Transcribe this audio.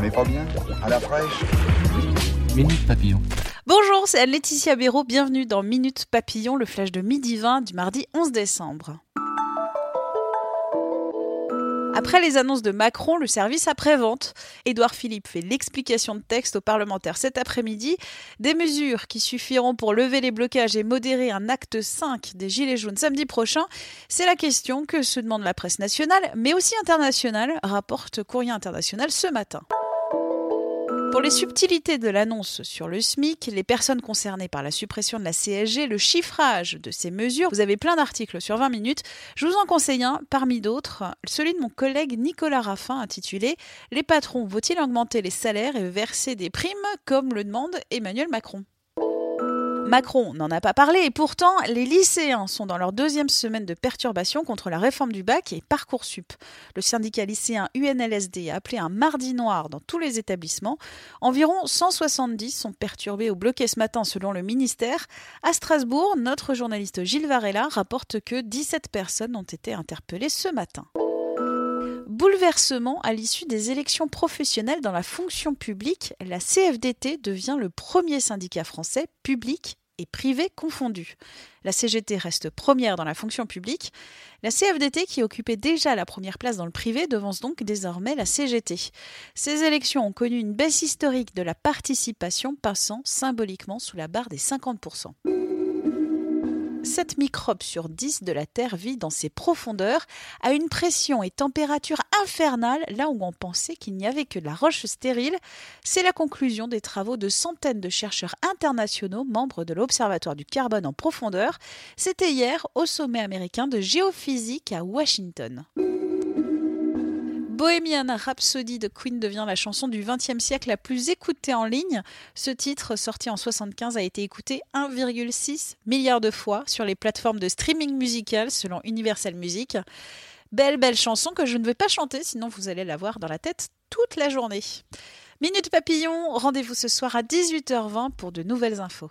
On n'est pas bien À la fraîche Minute Papillon. Bonjour, c'est Laetitia Béraud. Bienvenue dans Minute Papillon, le flash de midi 20 du mardi 11 décembre. Après les annonces de Macron, le service après-vente, Édouard Philippe fait l'explication de texte aux parlementaires cet après-midi. Des mesures qui suffiront pour lever les blocages et modérer un acte 5 des Gilets jaunes samedi prochain, c'est la question que se demande la presse nationale, mais aussi internationale, rapporte Courrier International ce matin. Pour les subtilités de l'annonce sur le SMIC, les personnes concernées par la suppression de la CSG, le chiffrage de ces mesures, vous avez plein d'articles sur 20 minutes. Je vous en conseille un, parmi d'autres, celui de mon collègue Nicolas Raffin, intitulé Les patrons vont-ils augmenter les salaires et verser des primes? comme le demande Emmanuel Macron Macron n'en a pas parlé et pourtant les lycéens sont dans leur deuxième semaine de perturbation contre la réforme du bac et Parcoursup. Le syndicat lycéen UNLSD a appelé un mardi noir dans tous les établissements. Environ 170 sont perturbés ou bloqués ce matin selon le ministère. À Strasbourg, notre journaliste Gilles Varela rapporte que 17 personnes ont été interpellées ce matin bouleversement à l'issue des élections professionnelles dans la fonction publique, la CFDT devient le premier syndicat français public et privé confondus. La CGT reste première dans la fonction publique. La CFDT, qui occupait déjà la première place dans le privé, devance donc désormais la CGT. Ces élections ont connu une baisse historique de la participation, passant symboliquement sous la barre des 50%. 7 microbes sur 10 de la Terre vit dans ses profondeurs à une pression et température infernale là où on pensait qu'il n'y avait que de la roche stérile. C'est la conclusion des travaux de centaines de chercheurs internationaux membres de l'Observatoire du carbone en profondeur. C'était hier au sommet américain de géophysique à Washington. Bohemian Rhapsody de Queen devient la chanson du XXe siècle la plus écoutée en ligne. Ce titre, sorti en 75, a été écouté 1,6 milliard de fois sur les plateformes de streaming musical selon Universal Music. Belle, belle chanson que je ne vais pas chanter, sinon vous allez l'avoir dans la tête toute la journée. Minute Papillon, rendez-vous ce soir à 18h20 pour de nouvelles infos.